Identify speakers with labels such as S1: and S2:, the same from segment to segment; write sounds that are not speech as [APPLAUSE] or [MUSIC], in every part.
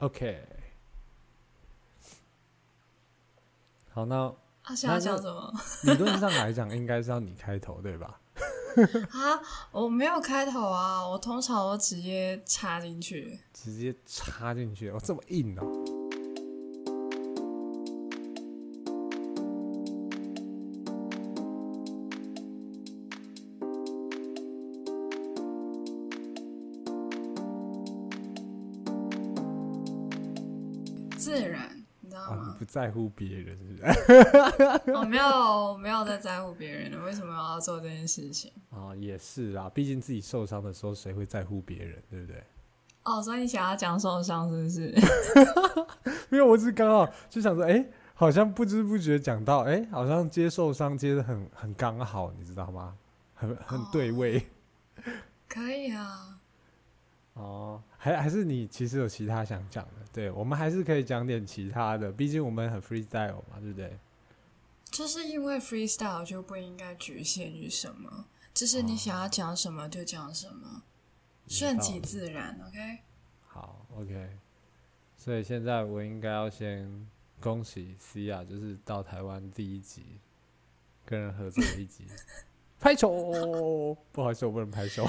S1: OK，好，那
S2: 啊，想要讲什么？
S1: 理论上来讲，应该是要你开头，对吧？[LAUGHS]
S2: 啊，我没有开头啊，我通常我直接插进去，
S1: 直接插进去，哦，这么硬哦。在乎别人是不是？
S2: 我、[LAUGHS] 哦、没有没有在在乎别人的，为什么要做这件事情？
S1: 啊、[LAUGHS] 哦，也是啊，毕竟自己受伤的时候，谁会在乎别人，对不对？
S2: 哦，所以你想要讲受伤是不是？[LAUGHS]
S1: 没有我是刚好就想说，哎，好像不知不觉讲到，哎，好像接受伤接的很很刚好，你知道吗？很很对位。
S2: 哦、可以啊。
S1: 哦，还还是你其实有其他想讲的，对，我们还是可以讲点其他的，毕竟我们很 freestyle 嘛，对不对？
S2: 就是因为 freestyle 就不应该局限于什么，就是你想要讲什么就讲什么，顺、哦、其自然，OK？
S1: 好，OK。所以现在我应该要先恭喜 Sia，就是到台湾第一集跟人合作的一集，[LAUGHS] 拍手，不好意思，我不能拍手。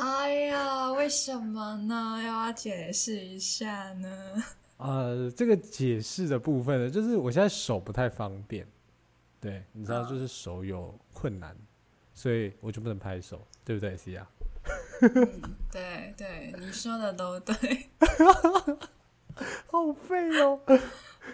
S2: 哎呀，为什么呢？要要解释一下呢？[LAUGHS]
S1: 呃，这个解释的部分呢，就是我现在手不太方便，对，你知道，就是手有困难，所以我就不能拍手，对不对，Sia？
S2: 嗯，对对，你说的都对。[LAUGHS]
S1: 好废哦。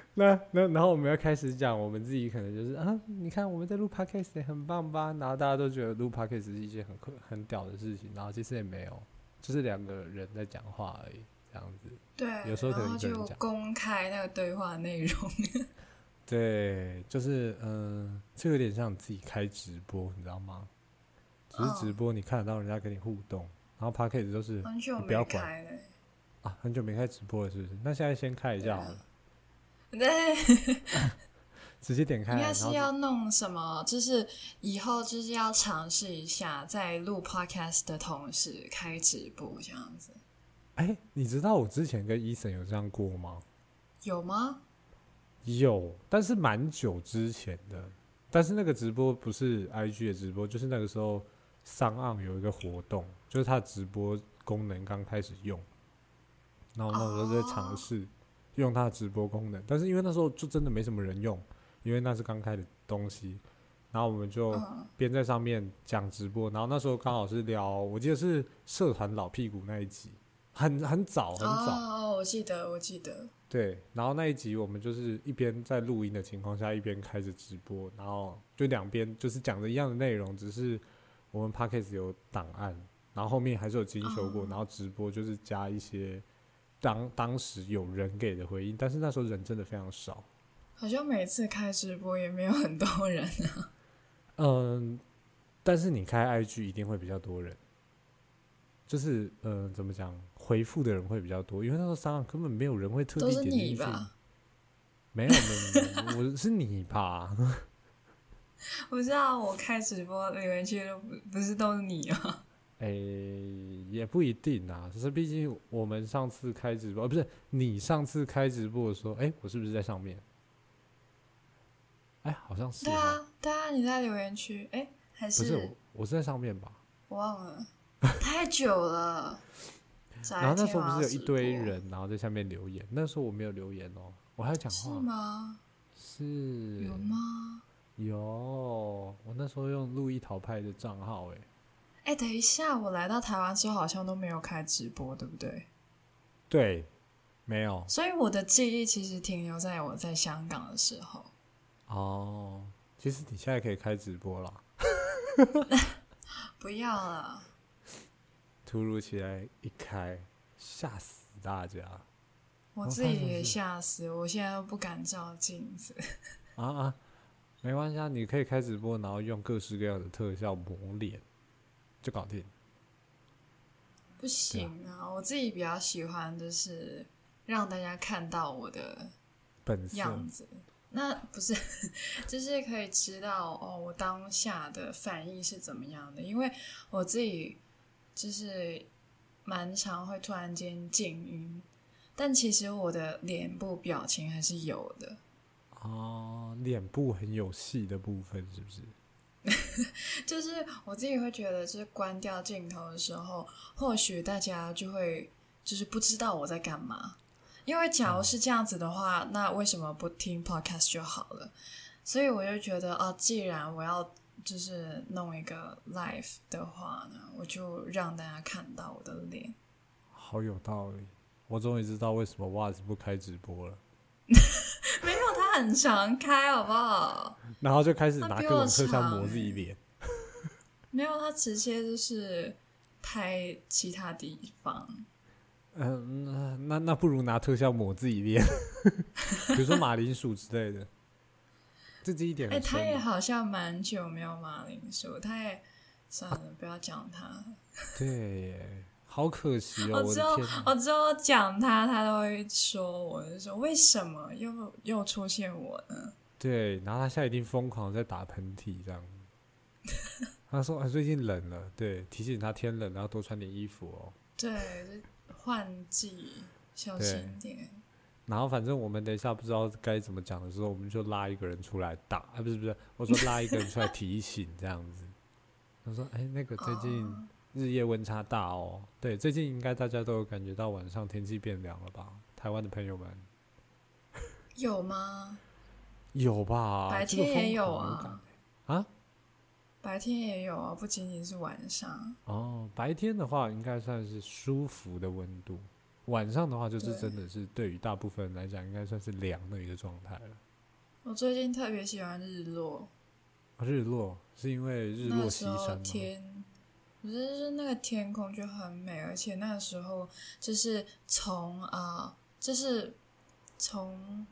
S1: [LAUGHS] 那那然后我们要开始讲我们自己可能就是啊，你看我们在录 podcast 也很棒吧？然后大家都觉得录 podcast 是一件很很屌的事情，然后其实也没有，就是两个人在讲话而已，这样子。
S2: 对，
S1: 有时候可能
S2: 就公开那个对话内容。[LAUGHS]
S1: 对，就是嗯、呃，这有点像你自己开直播，你知道吗？只是直播你看得到人家跟你互动，哦、然后 podcast 都是你不要管啊，很久没开直播了，是不是？那现在先开一下好了。[LAUGHS]
S2: 对，[LAUGHS]
S1: 直接点开。应
S2: 该是要弄什么？就是以后就是要尝试一下，在录 podcast 的同时开直播这样子。
S1: 哎、欸，你知道我之前跟 Eason 有这样过吗？
S2: 有吗？
S1: 有，但是蛮久之前的。但是那个直播不是 IG 的直播，就是那个时候 SoundOn 有一个活动，就是他直播功能刚开始用，然后那时候在尝试。Oh. 用它的直播功能，但是因为那时候就真的没什么人用，因为那是刚开的东西，然后我们就边在上面讲直播，然后那时候刚好是聊，我记得是社团老屁股那一集，很很早很早。
S2: 哦，我记得，我记得。
S1: 对，然后那一集我们就是一边在录音的情况下，一边开着直播，然后就两边就是讲着一样的内容，只是我们 p a c k a g e 有档案，然后后面还是有精修过，然后直播就是加一些。当当时有人给的回应，但是那时候人真的非常少，
S2: 好像每次开直播也没有很多人啊。
S1: 嗯，但是你开 IG 一定会比较多人，就是嗯，怎么讲，回复的人会比较多，因为那时候上根本没有人会特地点进去。都是你吧？没有没有，我 [LAUGHS] 是你吧？[LAUGHS]
S2: 我知道，我开直播留言区都不不是都是你啊。
S1: 诶、欸，也不一定啊，只是毕竟我们上次开直播，不是你上次开直播的时候，诶、欸，我是不是在上面？哎、欸，好像是。
S2: 对啊，对啊，你在留言区，哎、欸，还是？
S1: 不是我，我是在上面吧？
S2: 我忘了，太久了。
S1: 然后那时候不是有一堆人，然后在下面留言，那时候我没有留言哦，我还要讲话。
S2: 是吗？
S1: 是。
S2: 有吗？
S1: 有，我那时候用路易淘派的账号，哎。
S2: 哎、欸，等一下，我来到台湾之后好像都没有开直播，对不对？
S1: 对，没有。
S2: 所以我的记忆其实停留在我在香港的时候。
S1: 哦，其实你现在可以开直播了。[LAUGHS]
S2: 不要了。
S1: 突如其来一开，吓死大家。
S2: 我自己也吓死，我现在都不敢照镜子。[LAUGHS]
S1: 啊啊，没关系啊，你可以开直播，然后用各式各样的特效磨脸。就搞定，
S2: 不行啊！我自己比较喜欢，就是让大家看到我的本样子。那不是，[LAUGHS] 就是可以知道哦，我当下的反应是怎么样的。因为我自己就是蛮常会突然间静音，但其实我的脸部表情还是有的。
S1: 哦，脸部很有戏的部分是不是？[LAUGHS]
S2: 就是我自己会觉得，就是关掉镜头的时候，或许大家就会就是不知道我在干嘛。因为假如是这样子的话，那为什么不听 podcast 就好了？所以我就觉得，哦，既然我要就是弄一个 live 的话呢，我就让大家看到我的脸。
S1: 好有道理，我终于知道为什么袜子不开直播了。
S2: 很常开，好不好？
S1: 然后就开始拿各种特效磨自己脸。[LAUGHS]
S2: 没有，他直接就是拍其他地方。
S1: 嗯、呃，那那不如拿特效抹自己脸，[LAUGHS] 比如说马铃薯之类的。自己一点。哎、欸，
S2: 他也好像蛮久没有马铃薯，他也算了，啊、不要讲他。
S1: 对。好可惜哦！
S2: 我之后我之后讲他，他都会说我，就说为什么又又出现我呢？
S1: 对，然后他现在一定疯狂在打喷嚏，这样。[LAUGHS] 他说：“啊，最近冷了，对，提醒他天冷，然后多穿点衣服哦。”
S2: 对，换季小心点。
S1: 然后反正我们等一下不知道该怎么讲的时候，我们就拉一个人出来打啊，不是不是，我说拉一个人出来提醒这样子。[LAUGHS] 他说：“哎，那个最近。哦”日夜温差大哦，对，最近应该大家都有感觉到晚上天气变凉了吧？台湾的朋友们
S2: 有吗？
S1: 有吧，
S2: 白天也有啊，
S1: 啊，
S2: 白天也有啊，不仅仅是晚上。
S1: 哦，白天的话应该算是舒服的温度，晚上的话就是真的是对于大部分人来讲应该算是凉的一个状态了。
S2: 我最近特别喜欢日落，
S1: 日落是因为日落西山吗？
S2: 可是，是那个天空就很美，而且那个时候就是从啊、呃，就是从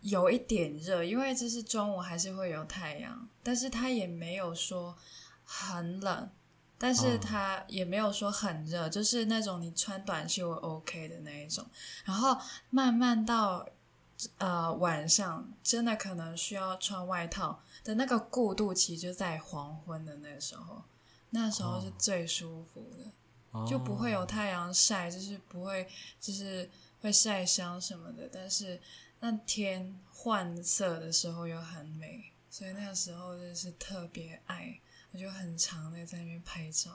S2: 有一点热，因为就是中午还是会有太阳，但是它也没有说很冷，但是它也没有说很热，就是那种你穿短袖 OK 的那一种。然后慢慢到呃晚上，真的可能需要穿外套的那个过渡期，就在黄昏的那个时候。那时候是最舒服的，哦、就不会有太阳晒，就是不会，就是会晒伤什么的。但是那天换色的时候又很美，所以那个时候就是特别爱，我就很常的在那边拍照，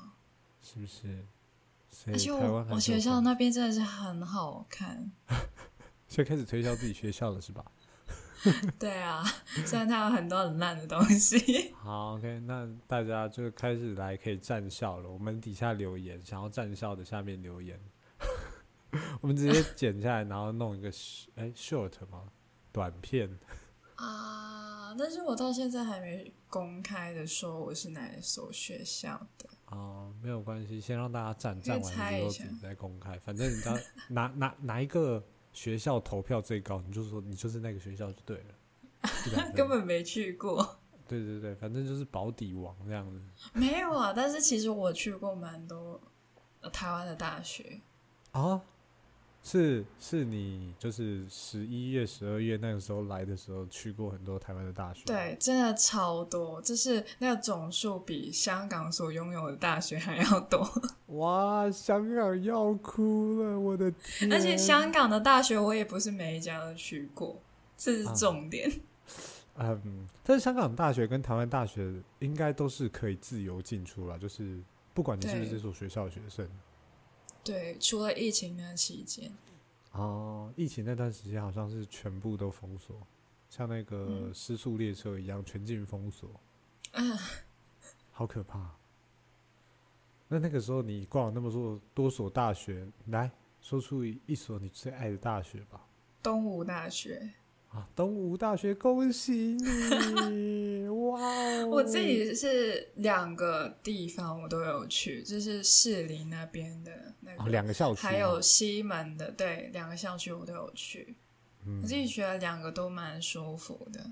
S1: 是不是？
S2: 而且我我学校那边真的是很好看，[LAUGHS]
S1: 所以开始推销自己学校了，是吧？[LAUGHS]
S2: 对啊，虽然它有很多很烂的东西。[LAUGHS]
S1: 好，OK，那大家就开始来可以站校了。我们底下留言，想要站校的下面留言，[LAUGHS] 我们直接剪下来，然后弄一个哎 short 吗？短片
S2: 啊，但是我到现在还没公开的说我是哪一所学校的。
S1: 哦，没有关系，先让大家站站完之后自己再公开。反正你知道哪哪哪一个。学校投票最高，你就说你就是那个学校就对了，[LAUGHS]
S2: 根本没去过。
S1: 对对对，反正就是保底王这样子。
S2: 没有啊，但是其实我去过蛮多台湾的大学
S1: 啊。是是你就是十一月、十二月那个时候来的时候去过很多台湾的大学，
S2: 对，真的超多，就是那个总数比香港所拥有的大学还要多。[LAUGHS]
S1: 哇，香港要哭了，我的天！
S2: 而且香港的大学我也不是每一家都去过，这是重点。
S1: 啊、[LAUGHS] 嗯，但是香港大学跟台湾大学应该都是可以自由进出了，就是不管你是不是这所学校的学生。
S2: 对，除了疫情那期间，
S1: 哦，疫情那段时间好像是全部都封锁，像那个失速列车一样全境封锁，嗯，[LAUGHS] 好可怕。那那个时候你逛了那么多多所大学，来说出一所你最爱的大学吧。
S2: 东吴大学。
S1: 啊，东吴大学，恭喜你！哇哦，
S2: 我自己是两个地方我都有去，就是士林那边的那个
S1: 两个校区，
S2: 还有西门的，对，两个校区我都有去。
S1: 嗯，
S2: 我自己觉得两个都蛮舒服的，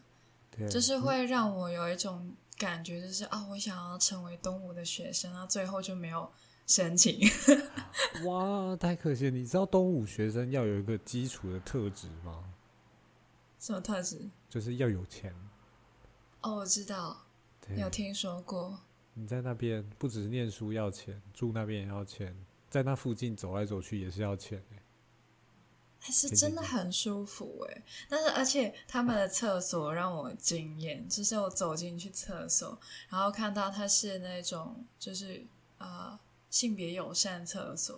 S1: 对，
S2: 就是会让我有一种感觉，就是啊，我想要成为东吴的学生，然后最后就没有申请。[LAUGHS]
S1: 哇，太可惜了！你知道东吴学生要有一个基础的特质吗？
S2: 什么特质？
S1: 就是要有钱。
S2: 哦，我知道，有听说过。
S1: 你在那边不只是念书要钱，住那边也要钱，在那附近走来走去也是要钱。
S2: 还是真的很舒服哎。但是而且他们的厕所让我惊艳，就是我走进去厕所，然后看到它是那种就是啊、呃、性别友善厕所，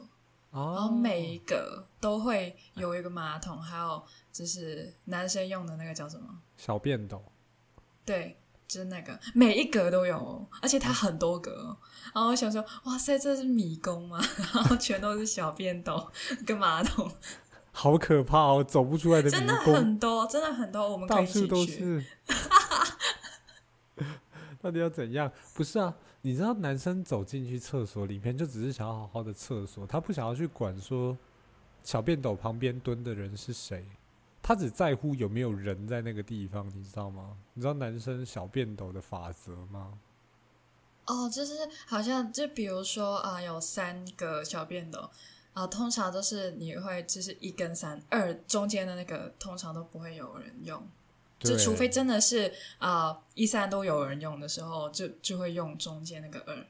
S2: 哦、然后每一个都会有一个马桶，还有就是男生用的那个叫什么
S1: 小便斗，
S2: 对。就是那个每一格都有，而且它很多格，然后我想说，哇塞，这是迷宫吗？[LAUGHS] 然后全都是小便斗跟马桶，
S1: 好可怕哦，走不出来的迷宫。
S2: 真的很多，真的很多，我们可以去。
S1: 到处都是。[LAUGHS] 到底要怎样？不是啊，你知道，男生走进去厕所里面，就只是想要好好的厕所，他不想要去管说小便斗旁边蹲的人是谁。他只在乎有没有人在那个地方，你知道吗？你知道男生小便斗的法则吗？
S2: 哦，就是好像就比如说啊、呃，有三个小便斗啊、呃，通常都是你会就是一跟三，二中间的那个通常都不会有人用，就除非真的是啊、呃、一三都有人用的时候，就就会用中间那个二。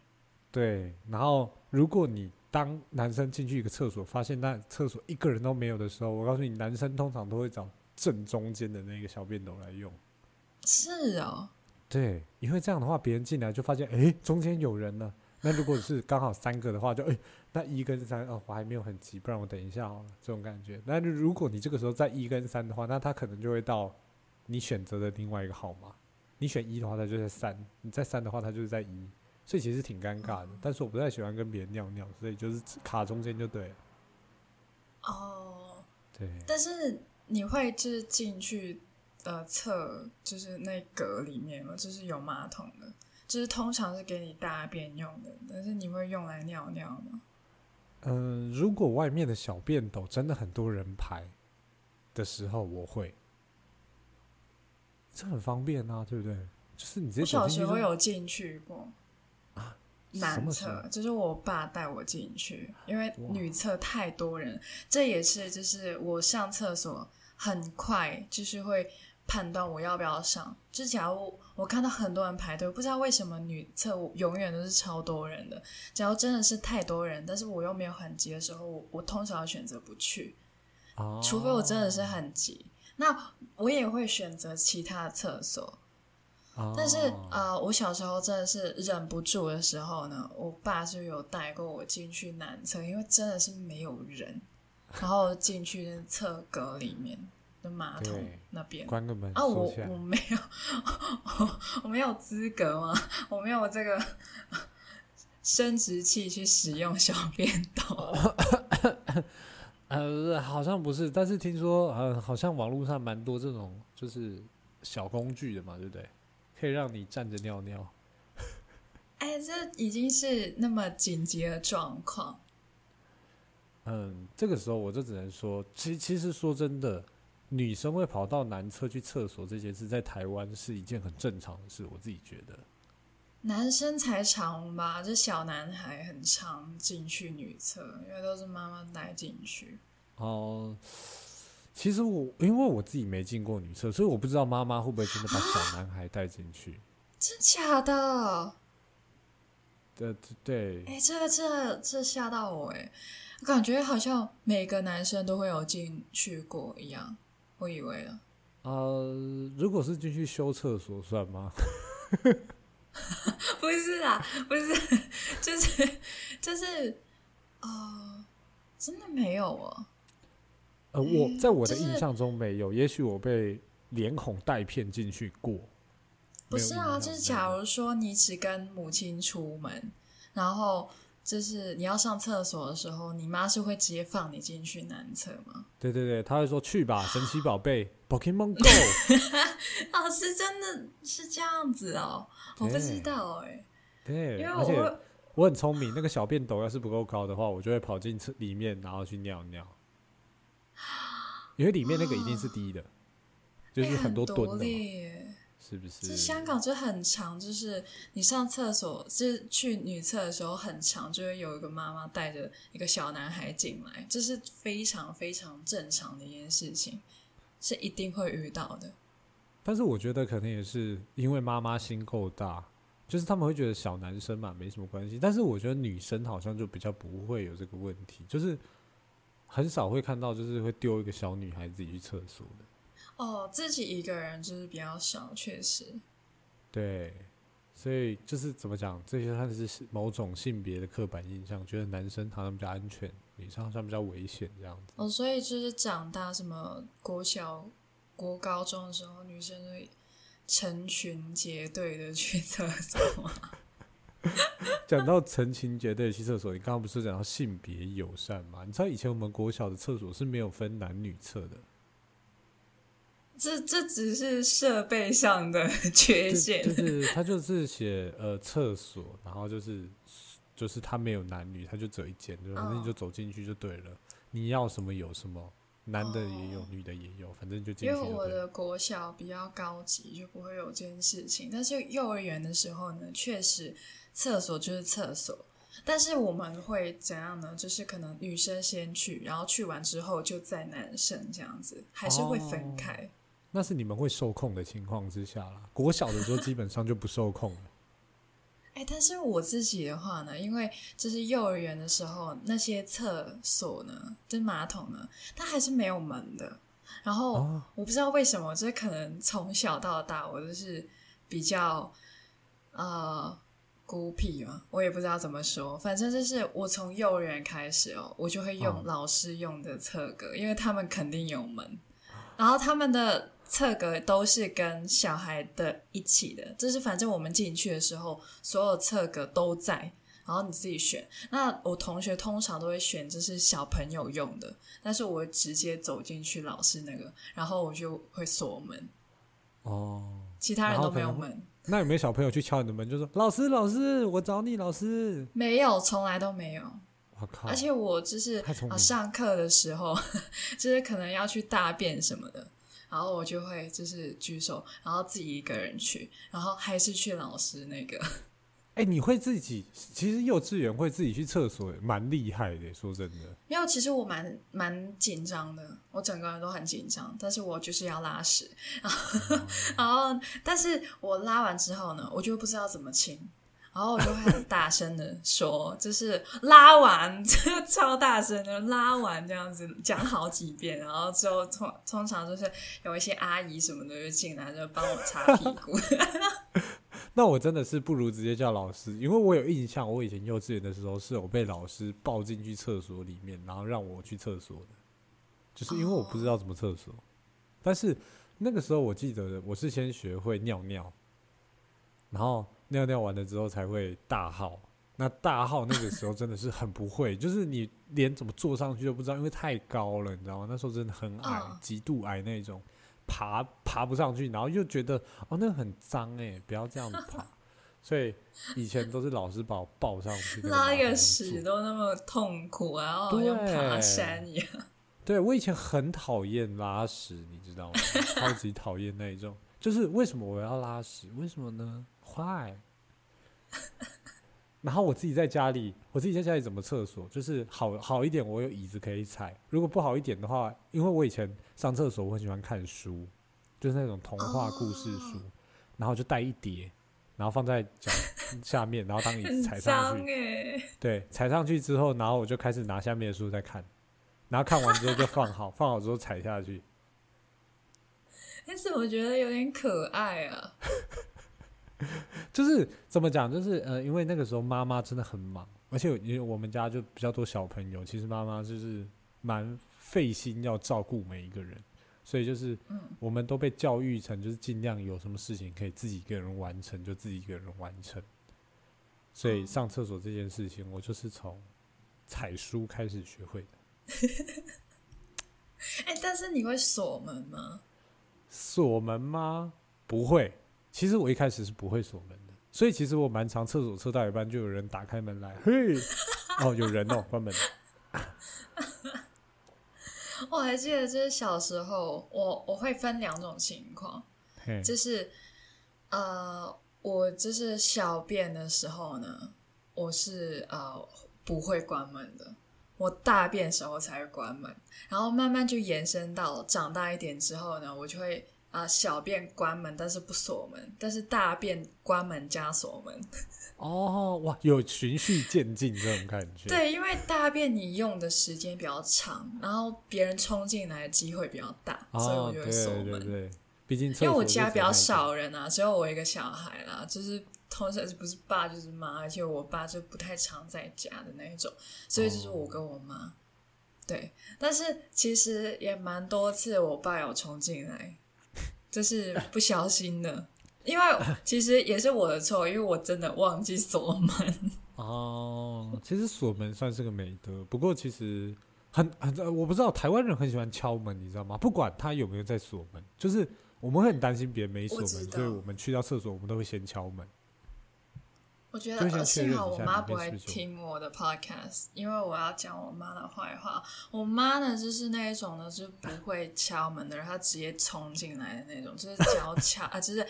S1: 对，然后如果你。当男生进去一个厕所，发现那厕所一个人都没有的时候，我告诉你，男生通常都会找正中间的那个小便斗来用。
S2: 是哦，
S1: 对，因为这样的话，别人进来就发现，哎，中间有人了。那如果是刚好三个的话，就哎，那一跟三哦，我还没有很急，不然我等一下好了，这种感觉。那如果你这个时候在一跟三的话，那他可能就会到你选择的另外一个号码。你选一的话，他就在三；你在三的话，他就是在一。所以其实挺尴尬的，但是我不太喜欢跟别人尿尿，所以就是卡中间就对了。
S2: 哦，
S1: 对。
S2: 但是你会就是进去呃厕，就是那格里面吗？就是有马桶的，就是通常是给你大便用的，但是你会用来尿尿吗？
S1: 嗯、呃，如果外面的小便斗真的很多人排的时候，我会。这很方便啊，对不对？就是你直接走进去。
S2: 我小时候有进去过。男厕就是我爸带我进去，因为女厕太多人，这也是就是我上厕所很快就是会判断我要不要上。就假如我看到很多人排队，不知道为什么女厕永远都是超多人的。假如真的是太多人，但是我又没有很急的时候，我我通常选择不去，除非我真的是很急，那我也会选择其他的厕所。但是啊、呃，我小时候真的是忍不住的时候呢，我爸就有带过我进去男厕，因为真的是没有人，然后进去那厕格里面的马桶那边
S1: 关个门
S2: 啊，我我没有我，我没有资格吗？我没有这个生殖器去使用小便斗。[LAUGHS]
S1: 呃，好像不是，但是听说呃，好像网络上蛮多这种就是小工具的嘛，对不对？可以让你站着尿尿，
S2: 哎，这已经是那么紧急的状况。
S1: 嗯，这个时候我就只能说，其其实说真的，女生会跑到男厕去厕所这件事，在台湾是一件很正常的事。我自己觉得，
S2: 男生才常吧，这小男孩很常进去女厕，因为都是妈妈带进去。
S1: 哦。其实我因为我自己没进过女厕，所以我不知道妈妈会不会真的把小男孩带进去。
S2: 真假的？
S1: 对对。
S2: 哎，这这这吓到我哎！我感觉好像每个男生都会有进去过一样，我以为了。
S1: 呃，如果是进去修厕所算吗？[LAUGHS]
S2: 不是啊，不是，[LAUGHS] 就是就是，呃，真的没有哦。
S1: 呃，我在我的印象中没有，就是、也许我被连哄带骗进去过。
S2: 不是啊，就是假如说你只跟母亲出门，然后就是你要上厕所的时候，你妈是会直接放你进去男厕吗？
S1: 对对对，她会说去吧，神奇宝贝，[LAUGHS] Pokemon Go。[LAUGHS]
S2: 老师真的是这样子哦，我不知道哎、欸。
S1: 对，
S2: 因为
S1: 而且我很聪明，那个小便斗要是不够高的话，我就会跑进厕里面，然后去尿尿。因为里面那个一定是低的，就是很多吨的，是不是？
S2: 这香港就很长，就是你上厕所，就是去女厕的时候很长，就会有一个妈妈带着一个小男孩进来，这是非常非常正常的一件事情，是一定会遇到的。
S1: 但是我觉得可能也是因为妈妈心够大，就是他们会觉得小男生嘛没什么关系，但是我觉得女生好像就比较不会有这个问题，就是。很少会看到就是会丢一个小女孩自己去厕所的。
S2: 哦，自己一个人就是比较少，确实。
S1: 对，所以就是怎么讲，这些算是某种性别的刻板印象，觉得男生好像比较安全，女生好像比较危险这样子。
S2: 哦，所以就是长大什么国小、国高中的时候，女生会成群结队的去厕所吗？[LAUGHS]
S1: 讲到成群结队去厕所，你刚刚不是讲到性别友善吗？你知道以前我们国小的厕所是没有分男女厕的，
S2: 这这只是设备上的缺陷。
S1: 就是他就是写呃厕所，然后就是就是他没有男女，他就只有一间，就反正你就走进去就对了，哦，你要什么有什么。男的也有，哦、女的也有，反正就进去。
S2: 因为我的国小比较高级，就不会有这件事情。但是幼儿园的时候呢，确实厕所就是厕所，但是我们会怎样呢？就是可能女生先去，然后去完之后就再男生这样子，还是会分开。哦、
S1: 那是你们会受控的情况之下啦。国小的时候基本上就不受控了。
S2: 哎，但是我自己的话呢，因为就是幼儿园的时候，那些厕所呢，就是马桶呢，它还是没有门的。然后我不知道为什么，就是可能从小到大，我就是比较呃孤僻嘛，我也不知道怎么说。反正就是我从幼儿园开始哦，我就会用老师用的厕格，因为他们肯定有门，然后他们的。厕格都是跟小孩的一起的，就是反正我们进去的时候，所有厕格都在，然后你自己选。那我同学通常都会选就是小朋友用的，但是我直接走进去老师那个，然后我就会锁门。
S1: 哦，
S2: 其他人都没有门。
S1: 那有没有小朋友去敲你的门，就说老师老师，我找你老师？
S2: 没有，从来都没有。
S1: 我靠！
S2: 而且我就是啊，上课的时候，[LAUGHS] 就是可能要去大便什么的。然后我就会就是举手，然后自己一个人去，然后还是去老师那个。[LAUGHS]
S1: 哎，你会自己？其实幼稚园会自己去厕所，蛮厉害的。说真的，
S2: 没有，其实我蛮蛮紧张的，我整个人都很紧张，但是我就是要拉屎，[LAUGHS] 然后，嗯、然后，但是我拉完之后呢，我就不知道怎么清。然后我就会很大声的说，就是拉完，[LAUGHS] 超大声的拉完这样子讲好几遍，然后之后通通常就是有一些阿姨什么的就进来就帮我擦屁股。[LAUGHS]
S1: 那我真的是不如直接叫老师，因为我有印象，我以前幼稚园的时候是有被老师抱进去厕所里面，然后让我去厕所的，就是因为我不知道怎么厕所。但是那个时候我记得我是先学会尿尿，然后。尿尿完了之后才会大号，那大号那个时候真的是很不会，就是你连怎么坐上去都不知道，因为太高了，你知道吗？那时候真的很矮，极度矮那种，爬爬不上去，然后又觉得哦，那个很脏哎，不要这样子爬，[LAUGHS] 所以以前都是老师把我抱上去，
S2: 拉个屎都那么痛苦啊，好像爬山一样。
S1: 对，我以前很讨厌拉屎，你知道吗？[LAUGHS] 超级讨厌那一种，就是为什么我要拉屎？为什么呢？快，[LAUGHS] 然后我自己在家里，我自己在家里怎么厕所？就是好好一点，我有椅子可以踩。如果不好一点的话，因为我以前上厕所我很喜欢看书，就是那种童话故事书，哦、然后就带一叠，然后放在脚下面，然后当椅子踩上去。对，踩上去之后，然后我就开始拿下面的书再看，然后看完之后就放好，放好之后踩下去。[LAUGHS]
S2: 但是我觉得有点可爱啊。[LAUGHS] [LAUGHS]
S1: 就是怎么讲，就是呃，因为那个时候妈妈真的很忙，而且因为我们家就比较多小朋友，其实妈妈就是蛮费心要照顾每一个人，所以就是我们都被教育成就是尽量有什么事情可以自己一个人完成就自己一个人完成，所以上厕所这件事情我就是从采书开始学会的。[LAUGHS]
S2: 哎、欸，但是你会锁门吗？
S1: 锁门吗？不会。其实我一开始是不会锁门的，所以其实我蛮常厕所厕到一半就有人打开门来，嘿，[LAUGHS] 哦，有人哦，关门。[LAUGHS]
S2: 我还记得就是小时候，我我会分两种情况，就是呃，我就是小便的时候呢，我是呃不会关门的，我大便的时候才会关门，然后慢慢就延伸到长大一点之后呢，我就会。啊、呃，小便关门，但是不锁门；但是大便关门加锁门。[LAUGHS]
S1: 哦，哇，有循序渐进这种感觉。
S2: 对，因为大便你用的时间比较长，然后别人冲进来的机会比较大，哦、所以我就会锁门。对对对，毕竟因为我家比较少人啊，只有我一个小孩啦，就是通常是不是爸就是妈，而且我爸就不太常在家的那一种，所以就是我跟我妈。哦、对，但是其实也蛮多次我爸有冲进来。这是不小心的，因为其实也是我的错，因为我真的忘记锁门。[LAUGHS]
S1: 哦，其实锁门算是个美德，不过其实很很，我不知道台湾人很喜欢敲门，你知道吗？不管他有没有在锁门，就是我们会很担心别人没锁门，所以我们去到厕所，我们都会先敲门。
S2: 我觉得幸好我妈不会听我的 podcast，因为我要讲我妈的坏话。我妈呢，就是那一种呢，就是不会敲门的人，她直接冲进来的那种，就是脚敲 [LAUGHS] 啊，就是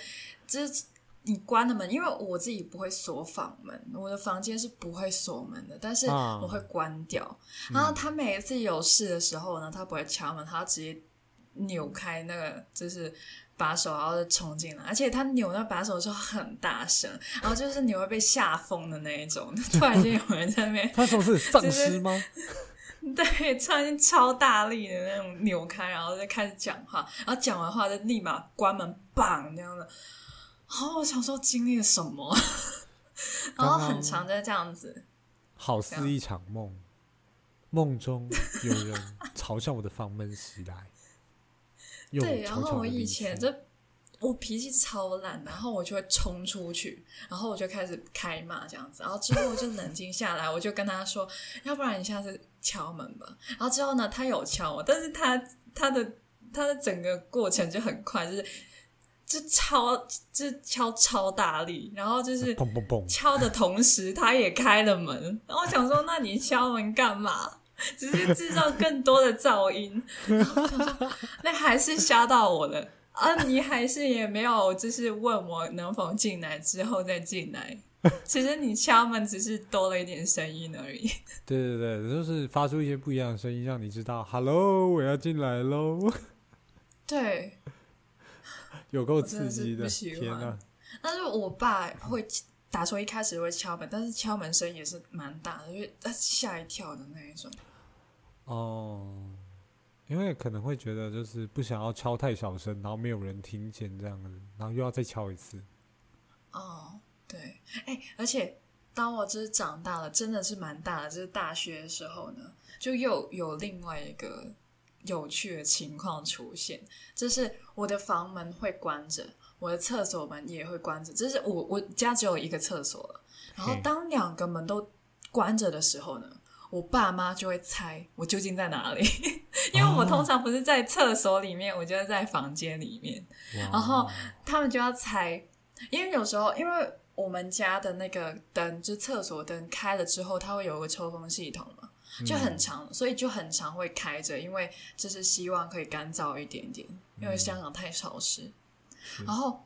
S2: 就是你关了门，因为我自己不会锁房门，我的房间是不会锁门的，但是我会关掉。啊、然后她每一次有事的时候呢，她不会敲门，她直接扭开那个就是。把手，然后就冲进来，而且他扭那把手的时候很大声，然后就是你会被吓疯的那一种。[LAUGHS] 突然间有人在那边，[LAUGHS]
S1: 他说是丧尸吗？[LAUGHS]
S2: 对，突然间超大力的那种扭开，然后就开始讲话，然后讲完话就立马关门，砰这样的。然后我想说经历了什么？然后很长就这样子，
S1: 好似一场梦，梦中有人朝向我的房门袭来。
S2: 对，然后我以前就我脾气超烂，然后我就会冲出去，然后我就开始开骂这样子，然后之后我就冷静下来，我就跟他说，要不然你下次敲门吧。然后之后呢，他有敲我，但是他他的他的整个过程就很快，就是就敲就敲超大力，然后就是敲的同时他也开了门，然后我想说，那你敲门干嘛？只是制造更多的噪音，[LAUGHS] 那还是吓到我了啊！你还是也没有，就是问我能否进来，之后再进来。其实你敲门只是多了一点声音而已。[LAUGHS]
S1: 对对对，就是发出一些不一样的声音，让你知道，Hello，我要进来喽。[LAUGHS]
S2: 对，
S1: 有够刺激的，天哪！
S2: 但是我爸会打从一开始会敲门，但是敲门声也是蛮大的，因为他吓一跳的那一种。
S1: 哦，因为可能会觉得就是不想要敲太小声，然后没有人听见这样子，然后又要再敲一次。
S2: 哦，对，哎，而且当我就是长大了，真的是蛮大的，就是大学的时候呢，就又有另外一个有趣的情况出现，就是我的房门会关着，我的厕所门也会关着，就是我我家只有一个厕所了，然后当两个门都关着的时候呢。我爸妈就会猜我究竟在哪里，[LAUGHS] 因为我通常不是在厕所里面，我就是在房间里面，然后他们就要猜，因为有时候因为我们家的那个灯，就厕所灯开了之后，它会有个抽风系统嘛，就很长，所以就很常会开着，因为就是希望可以干燥一点点，因为香港太潮湿，然后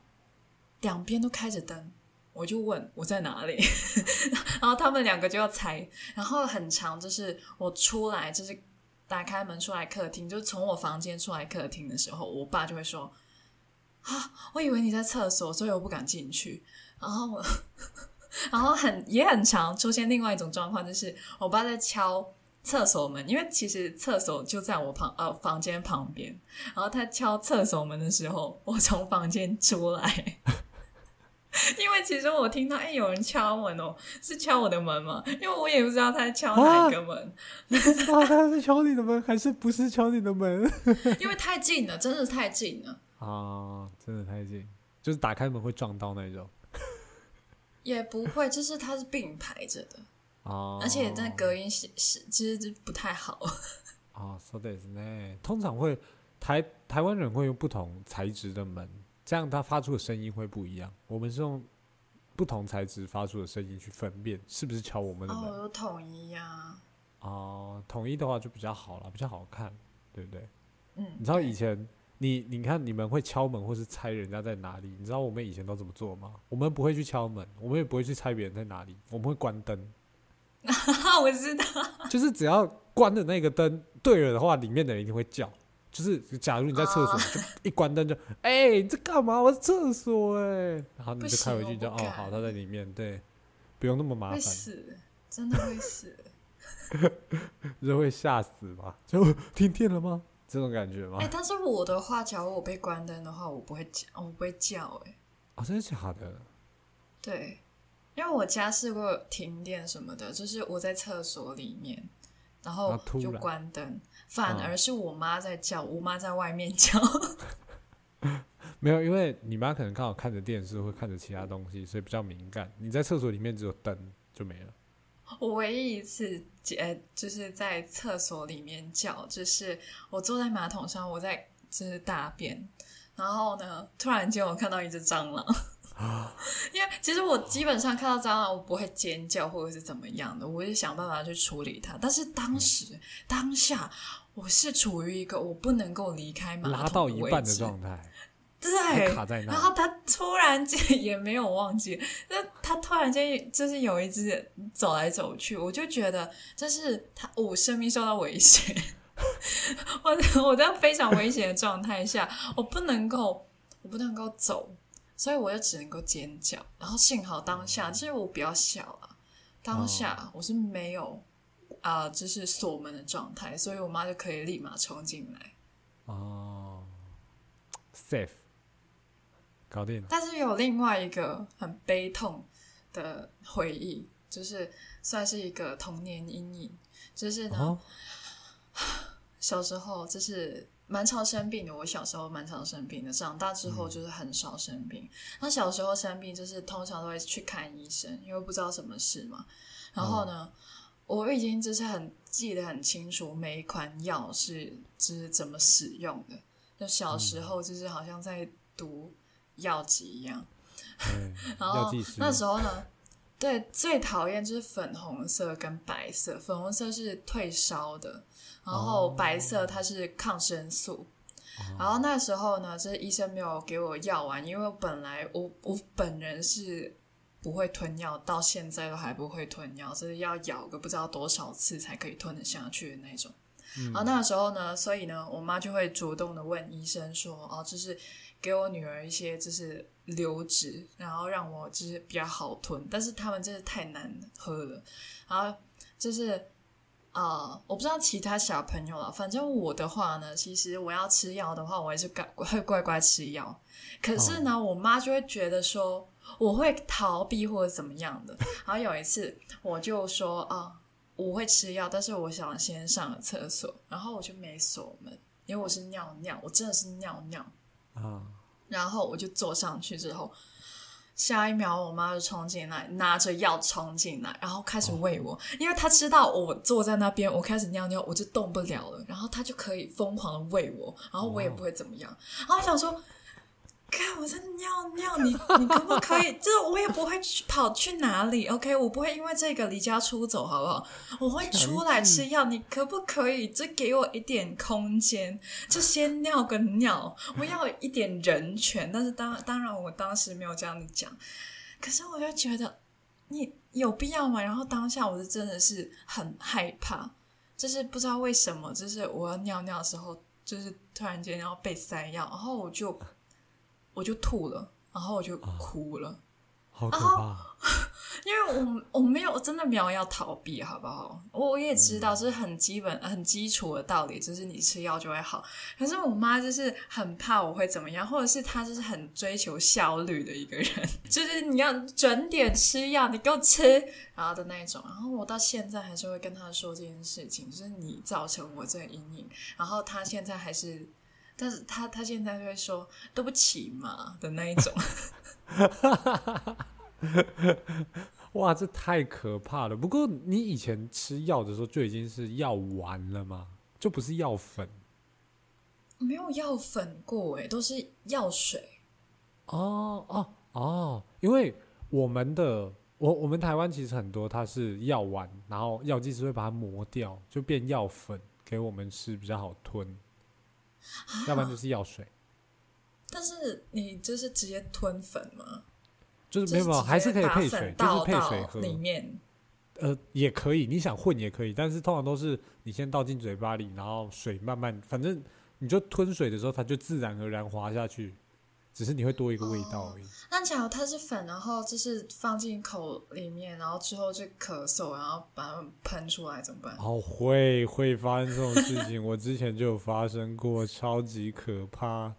S2: 两边都开着灯。我就问我在哪里，[LAUGHS] 然后他们两个就要猜，然后很长，就是我出来，就是打开门出来客厅，就从我房间出来客厅的时候，我爸就会说：“啊，我以为你在厕所，所以我不敢进去。”然后我，然后很也很长，出现另外一种状况，就是我爸在敲厕所门，因为其实厕所就在我旁呃房间旁边，然后他敲厕所门的时候，我从房间出来。[LAUGHS] 因为其实我听到哎、欸，有人敲门哦，是敲我的门吗？因为我也不知道他在敲哪一个门。啊、
S1: 你不知道他是敲你的门还是不是敲你的门？[LAUGHS]
S2: 因为太近了，真的太近了
S1: 啊！真的太近，就是打开门会撞到那种。
S2: 也不会，就是它是并排着的哦，而且那隔音是是其实就不太好 [LAUGHS]
S1: 啊。说的是呢，通常会台台湾人会用不同材质的门。这样它发出的声音会不一样。我们是用不同材质发出的声音去分辨是不是敲我们的门。
S2: 哦，有统一呀、啊。
S1: 哦，统一的话就比较好了，比较好看，对不对？
S2: 嗯。
S1: 你知道以前你你看你们会敲门或是猜人家在哪里？你知道我们以前都怎么做吗？我们不会去敲门，我们也不会去猜别人在哪里，我们会关灯。[LAUGHS]
S2: 我知道。
S1: 就是只要关的那个灯对了的话，里面的人一定会叫。就是假如你在厕所，就一关灯就，哎、欸，你在干嘛？我在厕所哎，然后你就开回去就，哦，好，他在里面，对，不用那么麻烦。
S2: 会死，真的会死，[LAUGHS]
S1: 就会吓死吧？就停电了吗？这种感觉吗？
S2: 哎、欸，但是我的话，假如我被关灯的话，我不会叫，我不会叫、欸，哎，
S1: 啊，真的假的？
S2: 对，因为我家试过停电什么的，就是我在厕所里面。然后就关灯，反而是我妈在叫，嗯、我妈在外面叫。[LAUGHS]
S1: 没有，因为你妈可能刚好看着电视，会看着其他东西，所以比较敏感。你在厕所里面只有灯就没了。
S2: 我唯一一次，呃，就是在厕所里面叫，就是我坐在马桶上，我在就是大便，然后呢，突然间我看到一只蟑螂。[LAUGHS] 因为其实我基本上看到蟑螂，我不会尖叫或者是怎么样的，我会想办法去处理它。但是当时、嗯、当下，我是处于一个我不能够离开马桶
S1: 拉到一半的状态，
S2: 对，
S1: 卡在那。
S2: 然后他突然间 [LAUGHS] 也没有忘记，那他突然间就是有一只走来走去，我就觉得这是他我生命受到威胁。[LAUGHS] 我我在非常危险的状态下，我不能够我不能够走。所以我就只能够尖叫，然后幸好当下，其实我比较小啊，当下我是没有啊、呃，就是锁门的状态，所以我妈就可以立马冲进来。
S1: 哦，safe，搞定了。
S2: 但是有另外一个很悲痛的回忆，就是算是一个童年阴影，就是呢，哦、[SIGHS] 小时候就是。蛮常生病的，我小时候蛮常生病的，长大之后就是很少生病。那、嗯、小时候生病就是通常都会去看医生，因为不知道什么事嘛。然后呢，哦、我已经就是很记得很清楚，每一款药是就是怎么使用的。就小时候就是好像在读药剂一样。
S1: 嗯、[LAUGHS]
S2: 然后那时候呢，对，最讨厌就是粉红色跟白色，粉红色是退烧的。然后白色它是抗生素，oh. 然后那时候呢，就是医生没有给我药丸，因为本来我我本人是不会吞药，到现在都还不会吞药，就是要咬个不知道多少次才可以吞得下去的那种。嗯、然后那个时候呢，所以呢，我妈就会主动的问医生说：“哦，就是给我女儿一些就是流质，然后让我就是比较好吞，但是他们真的太难喝了，然后就是。”啊，uh, 我不知道其他小朋友了，反正我的话呢，其实我要吃药的话，我也是乖会乖乖吃药。[LAUGHS] 可是呢，我妈就会觉得说我会逃避或者怎么样的。然后有一次，我就说啊，我会吃药，但是我想先上个厕所，然后我就没锁门，因为我是尿尿，我真的是尿尿啊。然后我就坐上去之后。下一秒，我妈就冲进来，拿着药冲进来，然后开始喂我，因为她知道我坐在那边，我开始尿尿，我就动不了了，然后她就可以疯狂的喂我，然后我也不会怎么样。然后我想说。你 [LAUGHS] 你可不可以？就是我也不会去跑去哪里，OK？我不会因为这个离家出走，好不好？我会出来吃药，你可不可以？就给我一点空间，就先尿个尿，我要一点人权。但是当当然，我当时没有这样子讲，可是我就觉得你有必要吗？然后当下我是真的是很害怕，就是不知道为什么，就是我要尿尿的时候，就是突然间要被塞药，然后我就。我就吐了，然后我就哭了，
S1: 啊、好可怕！
S2: 因为我我没有真的没有要逃避，好不好？我我也知道这是很基本、很基础的道理，就是你吃药就会好。可是我妈就是很怕我会怎么样，或者是她就是很追求效率的一个人，[LAUGHS] 就是你要准点吃药，你给我吃，然后的那一种。然后我到现在还是会跟她说这件事情，就是你造成我这个阴影。然后她现在还是。但是他他现在就会说对不起嘛的那一种，[LAUGHS]
S1: 哇，这太可怕了。不过你以前吃药的时候就已经是药丸了吗？就不是药粉？
S2: 没有药粉过诶，都是药水。
S1: 哦哦哦，因为我们的我我们台湾其实很多它是药丸，然后药剂师会把它磨掉，就变药粉给我们吃，比较好吞。要不然就是药水，[LAUGHS]
S2: 但是你就是直接吞粉吗？
S1: 就是没有，没有，还是可以配水，就是配水喝
S2: 里面。
S1: 呃，也可以，你想混也可以，但是通常都是你先倒进嘴巴里，然后水慢慢，反正你就吞水的时候，它就自然而然滑下去，只是你会多一个味道而已。哦、
S2: 那假如它是粉，然后就是放进口里面，然后之后就咳嗽，然后把它们喷出来怎么办？
S1: 哦，会会发生这种事情，我之前就有发生过，超级可怕。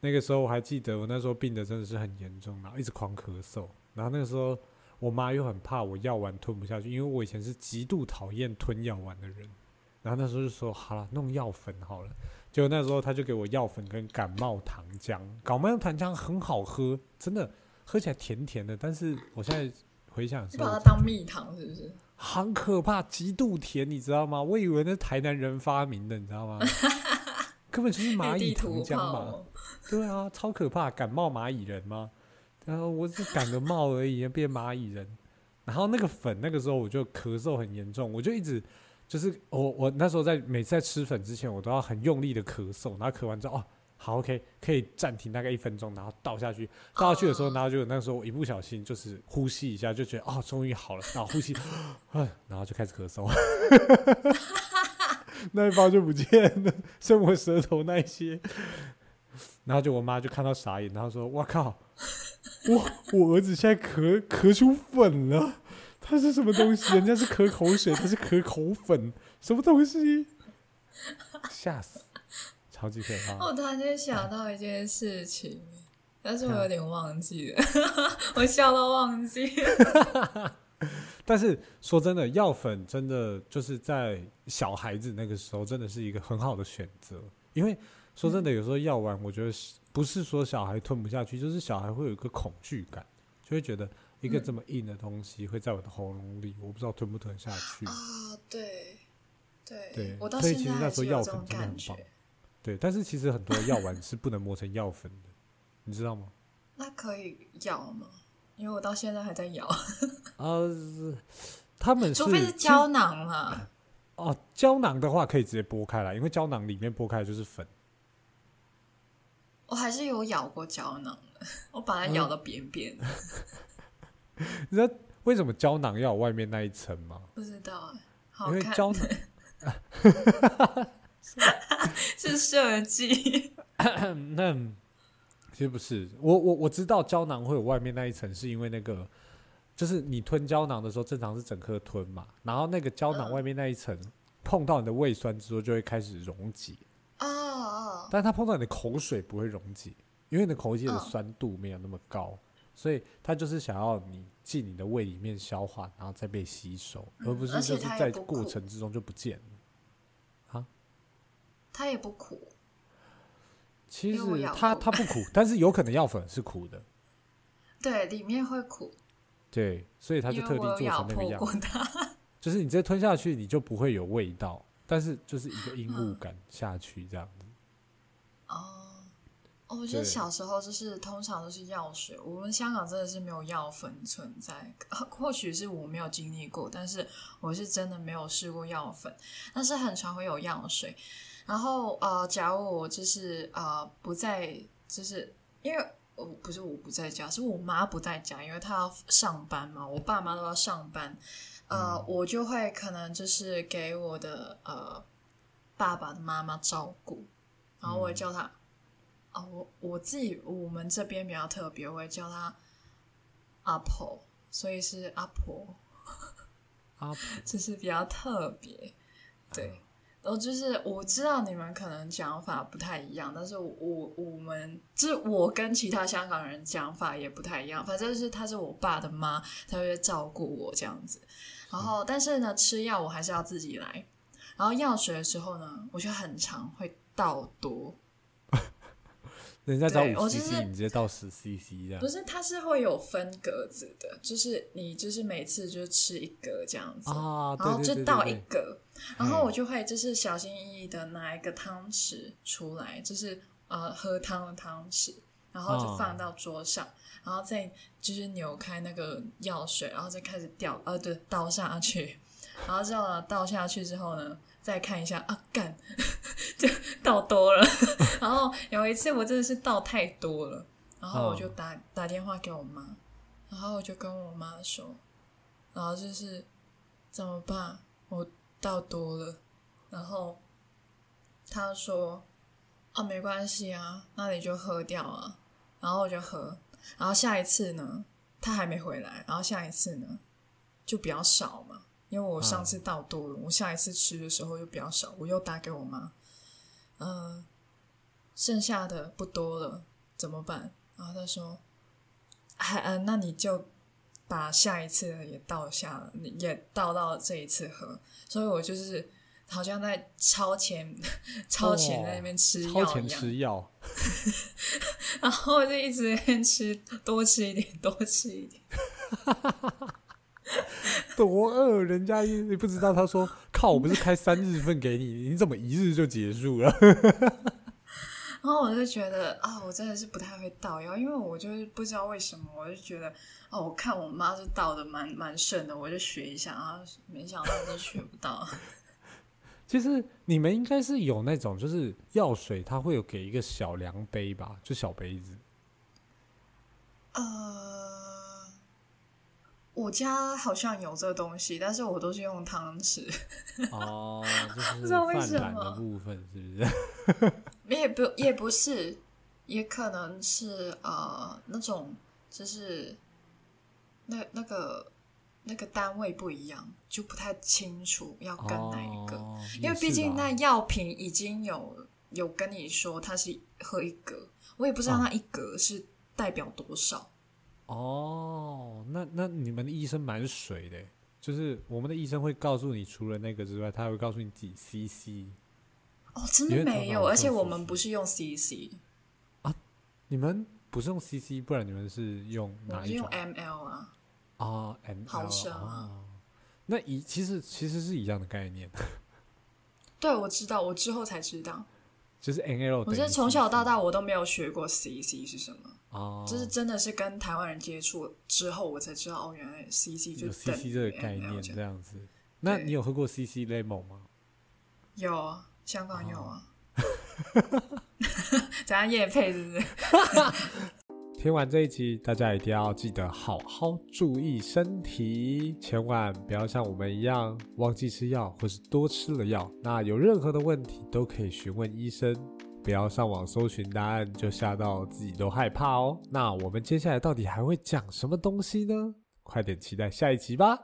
S1: 那个时候我还记得，我那时候病的真的是很严重，然后一直狂咳嗽，然后那个时候我妈又很怕我药丸吞不下去，因为我以前是极度讨厌吞药丸的人。然后那时候就说好了，弄药粉好了。结果那时候他就给我药粉跟感冒糖浆，感冒糖浆很好喝，真的喝起来甜甜的。但是我现在回想，
S2: 你把它当蜜糖是不是？
S1: 很可怕，极度甜，你知道吗？我以为那是台南人发明的，你知道吗？[LAUGHS] 根本就是蚂蚁糖浆嘛。对啊，超可怕，感冒蚂蚁人吗？然后我只感个冒而已，变蚂蚁人。然后那个粉，那个时候我就咳嗽很严重，我就一直。就是我我那时候在每次在吃粉之前，我都要很用力的咳嗽，然后咳完之后哦，好 OK 可以暂停大概一分钟，然后倒下去，倒下去的时候，然后就那时候我一不小心就是呼吸一下，就觉得哦终于好了，然后呼吸，然后就开始咳嗽，[LAUGHS] 那一包就不见了，剩我舌头那一些，然后就我妈就看到傻眼，然后说我靠，我我儿子现在咳咳出粉了。它是什么东西？人家是可口水，它是可口粉，什么东西？吓死！超级可怕。
S2: 我突然间想到一件事情，但是我有点忘记了，啊、[LAUGHS] 我笑到忘记了。[LAUGHS]
S1: 但是说真的，药粉真的就是在小孩子那个时候，真的是一个很好的选择。因为说真的，有时候药丸，我觉得不是说小孩吞不下去，就是小孩会有一个恐惧感，就会觉得。一个这么硬的东西会在我的喉咙里，我不知道吞不吞下去
S2: 啊！对，对，
S1: 对，
S2: 我到
S1: 所以其实那时候药粉真的很棒。对，但是其实很多药丸是不能磨成药粉的，你知道吗？[LAUGHS]
S2: 那可以咬吗？因为我到现在还在咬。[LAUGHS]
S1: 呃，他们
S2: 除非是胶囊嘛。
S1: 哦，胶囊的话可以直接剥开来，因为胶囊里面剥开就是粉。
S2: 我还是有咬过胶囊的，[LAUGHS] 我把它咬到扁扁的。[LAUGHS]
S1: 你知道为什么胶囊要有外面那一层吗？
S2: 不知道，
S1: 因为胶囊 [LAUGHS]
S2: 是设计。[LAUGHS]
S1: 那其实不是，我我我知道胶囊会有外面那一层，是因为那个就是你吞胶囊的时候，正常是整颗吞嘛，然后那个胶囊外面那一层碰到你的胃酸之后，就会开始溶解。哦，但它碰到你的口水不会溶解，因为你的口水的酸度没有那么高。所以它就是想要你进你的胃里面消化，然后再被吸收，嗯、而不是就是在过程之中就不见了。啊？
S2: 它也不苦。
S1: 其实它它不苦，但是有可能药粉是苦的。
S2: 对，里面会苦。
S1: 对，所以它就特地做成那个样。就是你直接吞下去，你就不会有味道，但是就是一个 [LAUGHS] 异物感下去这样子。
S2: 哦、嗯。我觉得小时候就是通常都是药水，我们香港真的是没有药粉存在，[LAUGHS] 或许是我没有经历过，但是我是真的没有试过药粉，但是很常会有药水。然后呃，假如我就是呃不在，就是因为我不是我不在家，是我妈不在家，因为她要上班嘛，我爸妈都要上班，呃，嗯、我就会可能就是给我的呃爸爸的妈妈照顾，然后我也叫他。哦，我我自己我们这边比较特别，我会叫他阿婆，所以是阿婆，
S1: 阿婆
S2: 就是比较特别，对。然后就是我知道你们可能讲法不太一样，但是我我，我们就是我跟其他香港人讲法也不太一样。反正是他是我爸的妈，他会照顾我这样子。然后，但是呢，吃药我还是要自己来。然后药水的时候呢，我就很常会倒多。
S1: 人家找五 cc，你直接倒十 cc 这样。
S2: 不是，它是会有分格子的，就是你就是每次就吃一格这样子，
S1: 啊、
S2: 然后就倒一格，然后我就会就是小心翼翼的拿一个汤匙出来，就是呃喝汤的汤匙，然后就放到桌上，啊、然后再就是扭开那个药水，然后再开始掉，呃对，倒下去，[LAUGHS] 然后这样倒下去之后呢，再看一下啊，干，[LAUGHS] 就倒多了。[LAUGHS] 然后有一次我真的是倒太多了，然后我就打、oh. 打电话给我妈，然后我就跟我妈说，然后就是怎么办？我倒多了。然后她说，啊，没关系啊，那你就喝掉啊。然后我就喝，然后下一次呢，他还没回来，然后下一次呢就比较少嘛，因为我上次倒多了，嗯、我下一次吃的时候又比较少，我又打给我妈，嗯、呃，剩下的不多了，怎么办？然后她说，还、啊、嗯，那你就把下一次也倒下了，你也倒到这一次喝，所以我就是。好像在超前，[LAUGHS] 超前在那边吃药一样。超前
S1: 吃药，[LAUGHS]
S2: 然后我就一直吃，多吃一点，多吃一点。[LAUGHS] [LAUGHS]
S1: 多饿，人家也不知道。他说：“靠，我不是开三日份给你，你怎么一日就结束了？” [LAUGHS]
S2: 然后我就觉得啊，我真的是不太会倒药，因为我就是不知道为什么，我就觉得哦，我看我妈是倒的蛮蛮顺的，我就学一下啊，没想到都学不到。
S1: 其实你们应该是有那种，就是药水，它会有给一个小量杯吧，就小杯子。
S2: 呃，我家好像有这个东西，但是我都是用汤匙。
S1: 哦，[LAUGHS] 就是泛蓝的部分是不是？[LAUGHS]
S2: 也不也不是，也可能是呃那种，就是那那个。那个单位不一样，就不太清楚要跟哪一个，哦、因为毕竟那药品已经有有跟你说它是喝一格，我也不知道那一格是代表多少。
S1: 哦，那那你们的医生蛮水的，就是我们的医生会告诉你，除了那个之外，他还会告诉你几 CC。
S2: 哦，真的没有，而且我们不是用 CC
S1: 啊，你们不是用 CC，不然你们是用哪一
S2: 种？用 ML 啊。
S1: 啊，M L 啊，那一其实其实是一样的概念。[LAUGHS]
S2: 对，我知道，我之后才知道，
S1: 就是 N L。
S2: 我是从小到大我都没有学过 C C 是什么哦，就是真的是跟台湾人接触之后，我才知道哦，原来 C C 就
S1: C C 这个概念这样子。那你有喝过 C C Lemon 吗？
S2: 有啊，香港有啊。[LAUGHS] 怎样夜配是不是？[LAUGHS]
S1: 听完这一集，大家一定要记得好好注意身体，千万不要像我们一样忘记吃药，或是多吃了药。那有任何的问题都可以询问医生，不要上网搜寻答案就吓到自己都害怕哦。那我们接下来到底还会讲什么东西呢？快点期待下一集吧。